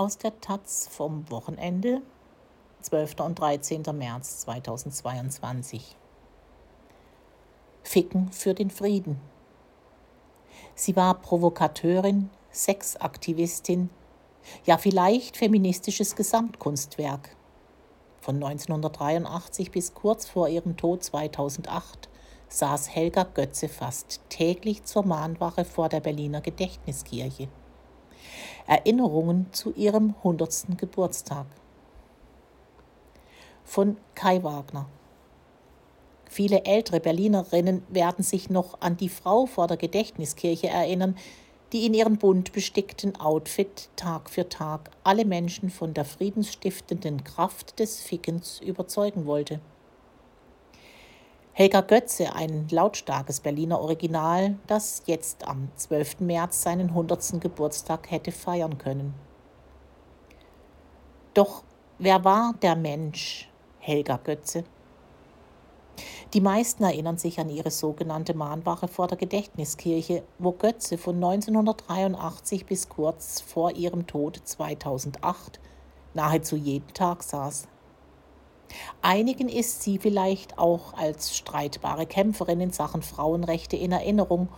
aus der Taz vom Wochenende, 12. und 13. März 2022. Ficken für den Frieden. Sie war Provokateurin, Sexaktivistin, ja vielleicht feministisches Gesamtkunstwerk. Von 1983 bis kurz vor ihrem Tod 2008 saß Helga Götze fast täglich zur Mahnwache vor der Berliner Gedächtniskirche. Erinnerungen zu ihrem 100. Geburtstag. Von Kai Wagner. Viele ältere Berlinerinnen werden sich noch an die Frau vor der Gedächtniskirche erinnern, die in ihrem bunt bestickten Outfit Tag für Tag alle Menschen von der friedensstiftenden Kraft des Fickens überzeugen wollte. Helga Götze, ein lautstarkes Berliner Original, das jetzt am 12. März seinen 100. Geburtstag hätte feiern können. Doch wer war der Mensch Helga Götze? Die meisten erinnern sich an ihre sogenannte Mahnwache vor der Gedächtniskirche, wo Götze von 1983 bis kurz vor ihrem Tod 2008 nahezu jeden Tag saß. Einigen ist sie vielleicht auch als streitbare Kämpferin in Sachen Frauenrechte in Erinnerung,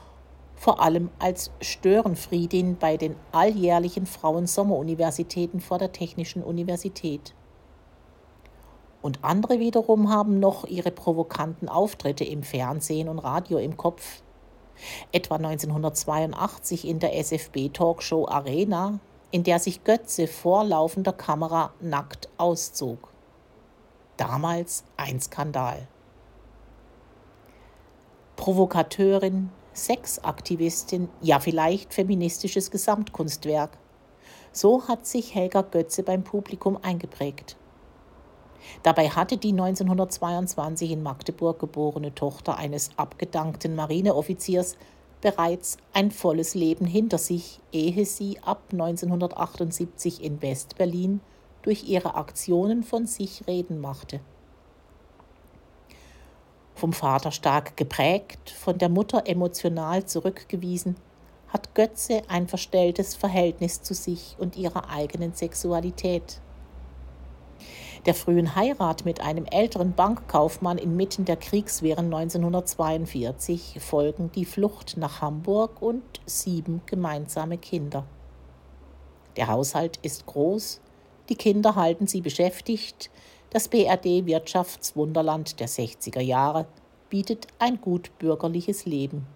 vor allem als Störenfriedin bei den alljährlichen Frauensommeruniversitäten vor der Technischen Universität. Und andere wiederum haben noch ihre provokanten Auftritte im Fernsehen und Radio im Kopf. Etwa 1982 in der SFB-Talkshow Arena, in der sich Götze vor laufender Kamera nackt auszog. Damals ein Skandal. Provokateurin, Sexaktivistin, ja vielleicht feministisches Gesamtkunstwerk. So hat sich Helga Götze beim Publikum eingeprägt. Dabei hatte die 1922 in Magdeburg geborene Tochter eines abgedankten Marineoffiziers bereits ein volles Leben hinter sich, ehe sie ab 1978 in Westberlin durch ihre Aktionen von sich reden machte. Vom Vater stark geprägt, von der Mutter emotional zurückgewiesen, hat Götze ein verstelltes Verhältnis zu sich und ihrer eigenen Sexualität. Der frühen Heirat mit einem älteren Bankkaufmann inmitten der Kriegswehren 1942 folgen die Flucht nach Hamburg und sieben gemeinsame Kinder. Der Haushalt ist groß, die Kinder halten sie beschäftigt. Das BRD Wirtschaftswunderland der 60er Jahre bietet ein gut bürgerliches Leben.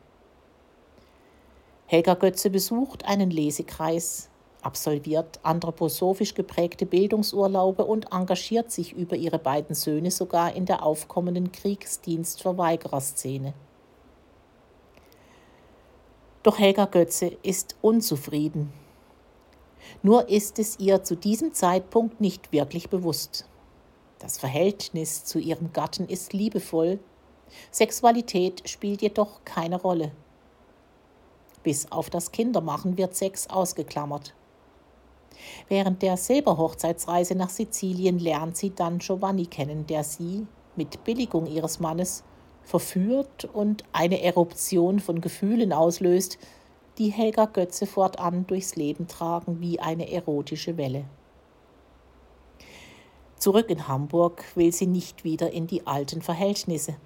Helga Götze besucht einen Lesekreis, absolviert anthroposophisch geprägte Bildungsurlaube und engagiert sich über ihre beiden Söhne sogar in der aufkommenden Kriegsdienstverweigererszene. Doch Helga Götze ist unzufrieden nur ist es ihr zu diesem Zeitpunkt nicht wirklich bewusst. Das Verhältnis zu ihrem Gatten ist liebevoll, Sexualität spielt jedoch keine Rolle. Bis auf das Kindermachen wird Sex ausgeklammert. Während der Silberhochzeitsreise nach Sizilien lernt sie dann Giovanni kennen, der sie, mit Billigung ihres Mannes, verführt und eine Eruption von Gefühlen auslöst, die Helga Götze fortan durchs Leben tragen wie eine erotische Welle. Zurück in Hamburg will sie nicht wieder in die alten Verhältnisse.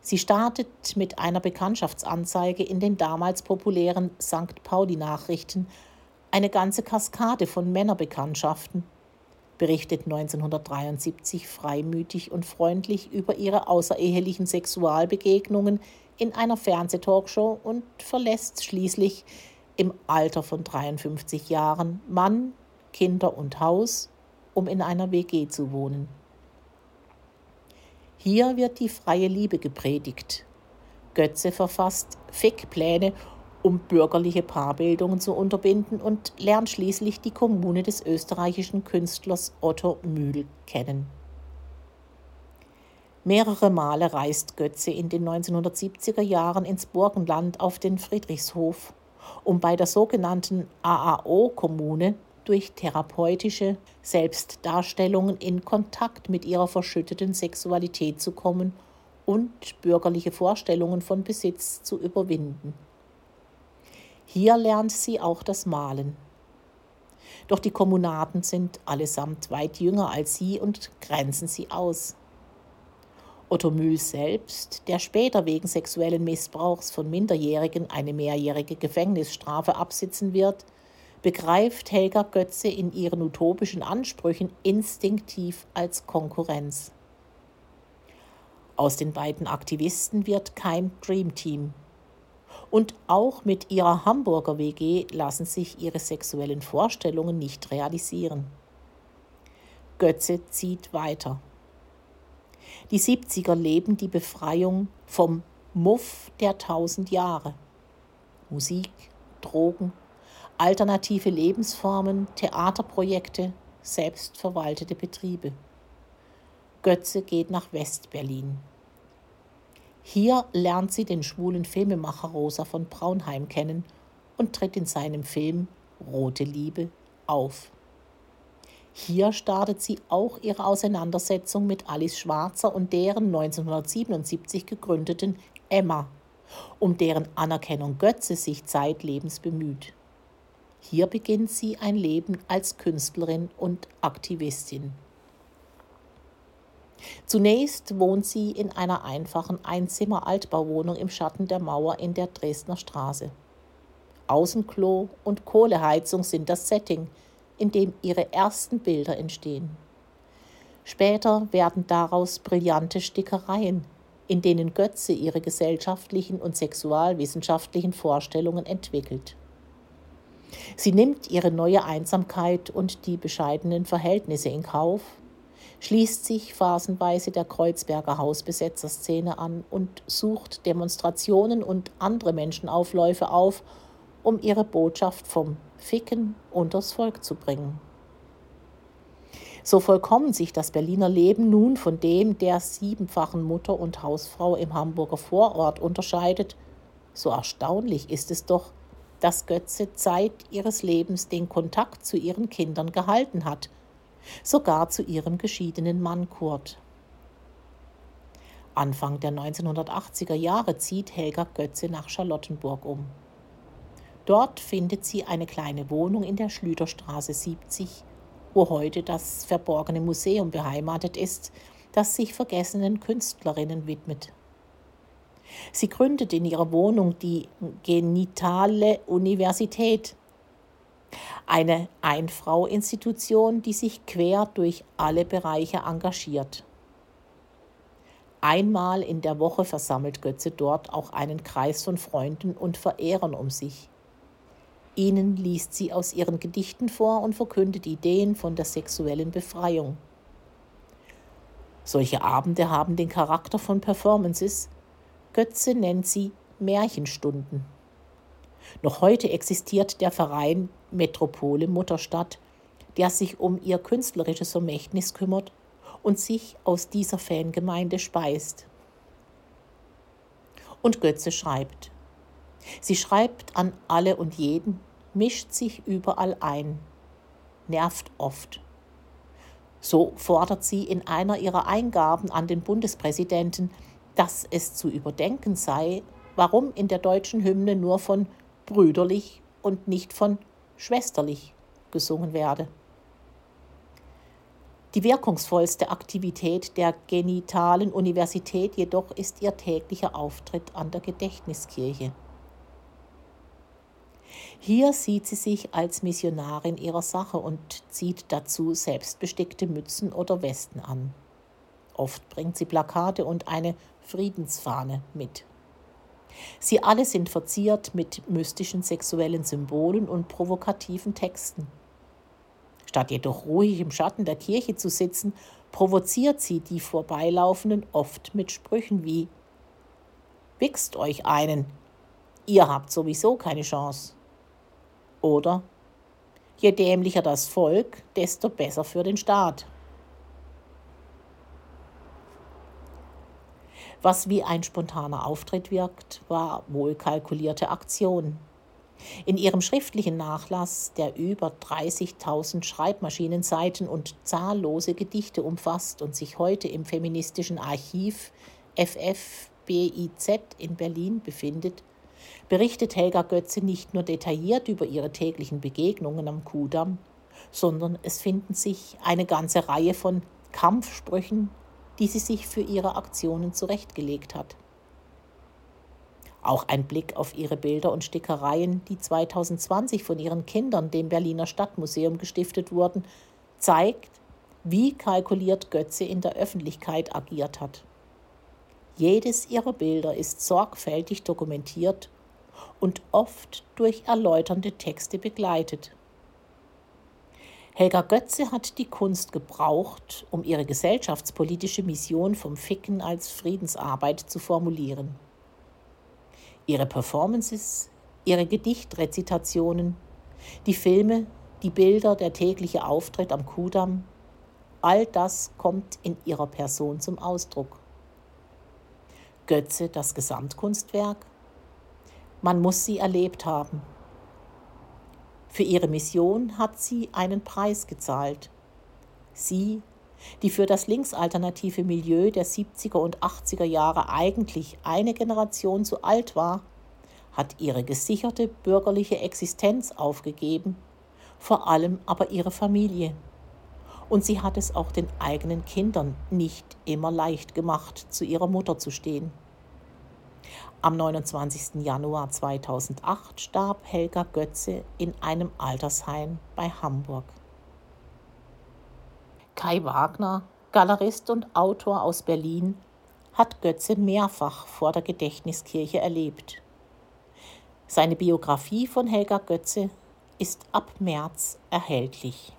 Sie startet mit einer Bekanntschaftsanzeige in den damals populären St. Pauli-Nachrichten eine ganze Kaskade von Männerbekanntschaften, berichtet 1973 freimütig und freundlich über ihre außerehelichen Sexualbegegnungen in einer Fernsehtalkshow und verlässt schließlich im Alter von 53 Jahren Mann, Kinder und Haus, um in einer WG zu wohnen. Hier wird die freie Liebe gepredigt. Götze verfasst Fickpläne, um bürgerliche Paarbildungen zu unterbinden und lernt schließlich die Kommune des österreichischen Künstlers Otto Mühl kennen. Mehrere Male reist Götze in den 1970er Jahren ins Burgenland auf den Friedrichshof, um bei der sogenannten AAO-Kommune durch therapeutische Selbstdarstellungen in Kontakt mit ihrer verschütteten Sexualität zu kommen und bürgerliche Vorstellungen von Besitz zu überwinden. Hier lernt sie auch das Malen. Doch die Kommunaten sind allesamt weit jünger als sie und grenzen sie aus. Otto Mühl selbst, der später wegen sexuellen Missbrauchs von Minderjährigen eine mehrjährige Gefängnisstrafe absitzen wird, begreift Helga Götze in ihren utopischen Ansprüchen instinktiv als Konkurrenz. Aus den beiden Aktivisten wird kein Dreamteam. Und auch mit ihrer Hamburger WG lassen sich ihre sexuellen Vorstellungen nicht realisieren. Götze zieht weiter. Die 70er leben die Befreiung vom Muff der tausend Jahre. Musik, Drogen, alternative Lebensformen, Theaterprojekte, selbstverwaltete Betriebe. Götze geht nach Westberlin. Hier lernt sie den schwulen Filmemacher Rosa von Braunheim kennen und tritt in seinem Film Rote Liebe auf. Hier startet sie auch ihre Auseinandersetzung mit Alice Schwarzer und deren 1977 gegründeten Emma, um deren Anerkennung Götze sich zeitlebens bemüht. Hier beginnt sie ein Leben als Künstlerin und Aktivistin. Zunächst wohnt sie in einer einfachen Einzimmer-Altbauwohnung im Schatten der Mauer in der Dresdner Straße. Außenklo und Kohleheizung sind das Setting, in dem ihre ersten Bilder entstehen. Später werden daraus brillante Stickereien, in denen Götze ihre gesellschaftlichen und sexualwissenschaftlichen Vorstellungen entwickelt. Sie nimmt ihre neue Einsamkeit und die bescheidenen Verhältnisse in Kauf, schließt sich phasenweise der Kreuzberger Hausbesetzerszene an und sucht Demonstrationen und andere Menschenaufläufe auf, um ihre Botschaft vom Ficken unters Volk zu bringen. So vollkommen sich das Berliner Leben nun von dem der siebenfachen Mutter und Hausfrau im Hamburger Vorort unterscheidet, so erstaunlich ist es doch, dass Götze Zeit ihres Lebens den Kontakt zu ihren Kindern gehalten hat, sogar zu ihrem geschiedenen Mann Kurt. Anfang der 1980er Jahre zieht Helga Götze nach Charlottenburg um. Dort findet sie eine kleine Wohnung in der Schlüterstraße 70, wo heute das verborgene Museum beheimatet ist, das sich vergessenen Künstlerinnen widmet. Sie gründet in ihrer Wohnung die Genitale Universität, eine Einfrau-Institution, die sich quer durch alle Bereiche engagiert. Einmal in der Woche versammelt Götze dort auch einen Kreis von Freunden und Verehrern um sich. Ihnen liest sie aus ihren Gedichten vor und verkündet Ideen von der sexuellen Befreiung. Solche Abende haben den Charakter von Performances. Götze nennt sie Märchenstunden. Noch heute existiert der Verein Metropole Mutterstadt, der sich um ihr künstlerisches Vermächtnis kümmert und sich aus dieser Fangemeinde speist. Und Götze schreibt. Sie schreibt an alle und jeden, mischt sich überall ein, nervt oft. So fordert sie in einer ihrer Eingaben an den Bundespräsidenten, dass es zu überdenken sei, warum in der deutschen Hymne nur von brüderlich und nicht von schwesterlich gesungen werde. Die wirkungsvollste Aktivität der genitalen Universität jedoch ist ihr täglicher Auftritt an der Gedächtniskirche. Hier sieht sie sich als Missionarin ihrer Sache und zieht dazu selbstbestickte Mützen oder Westen an. Oft bringt sie Plakate und eine Friedensfahne mit. Sie alle sind verziert mit mystischen sexuellen Symbolen und provokativen Texten. Statt jedoch ruhig im Schatten der Kirche zu sitzen, provoziert sie die Vorbeilaufenden oft mit Sprüchen wie Wichst euch einen, ihr habt sowieso keine Chance. Oder je dämlicher das Volk, desto besser für den Staat. Was wie ein spontaner Auftritt wirkt, war wohl kalkulierte Aktion. In ihrem schriftlichen Nachlass, der über 30.000 Schreibmaschinenseiten und zahllose Gedichte umfasst und sich heute im feministischen Archiv FFBIZ in Berlin befindet, berichtet Helga Götze nicht nur detailliert über ihre täglichen Begegnungen am Kudamm, sondern es finden sich eine ganze Reihe von Kampfsprüchen, die sie sich für ihre Aktionen zurechtgelegt hat. Auch ein Blick auf ihre Bilder und Stickereien, die 2020 von ihren Kindern dem Berliner Stadtmuseum gestiftet wurden, zeigt, wie kalkuliert Götze in der Öffentlichkeit agiert hat. Jedes ihrer Bilder ist sorgfältig dokumentiert und oft durch erläuternde Texte begleitet. Helga Götze hat die Kunst gebraucht, um ihre gesellschaftspolitische Mission vom Ficken als Friedensarbeit zu formulieren. Ihre Performances, ihre Gedichtrezitationen, die Filme, die Bilder, der tägliche Auftritt am Kudamm, all das kommt in ihrer Person zum Ausdruck. Götze das Gesamtkunstwerk? Man muss sie erlebt haben. Für ihre Mission hat sie einen Preis gezahlt. Sie, die für das linksalternative Milieu der 70er und 80er Jahre eigentlich eine Generation zu alt war, hat ihre gesicherte bürgerliche Existenz aufgegeben, vor allem aber ihre Familie. Und sie hat es auch den eigenen Kindern nicht immer leicht gemacht, zu ihrer Mutter zu stehen. Am 29. Januar 2008 starb Helga Götze in einem Altersheim bei Hamburg. Kai Wagner, Galerist und Autor aus Berlin, hat Götze mehrfach vor der Gedächtniskirche erlebt. Seine Biografie von Helga Götze ist ab März erhältlich.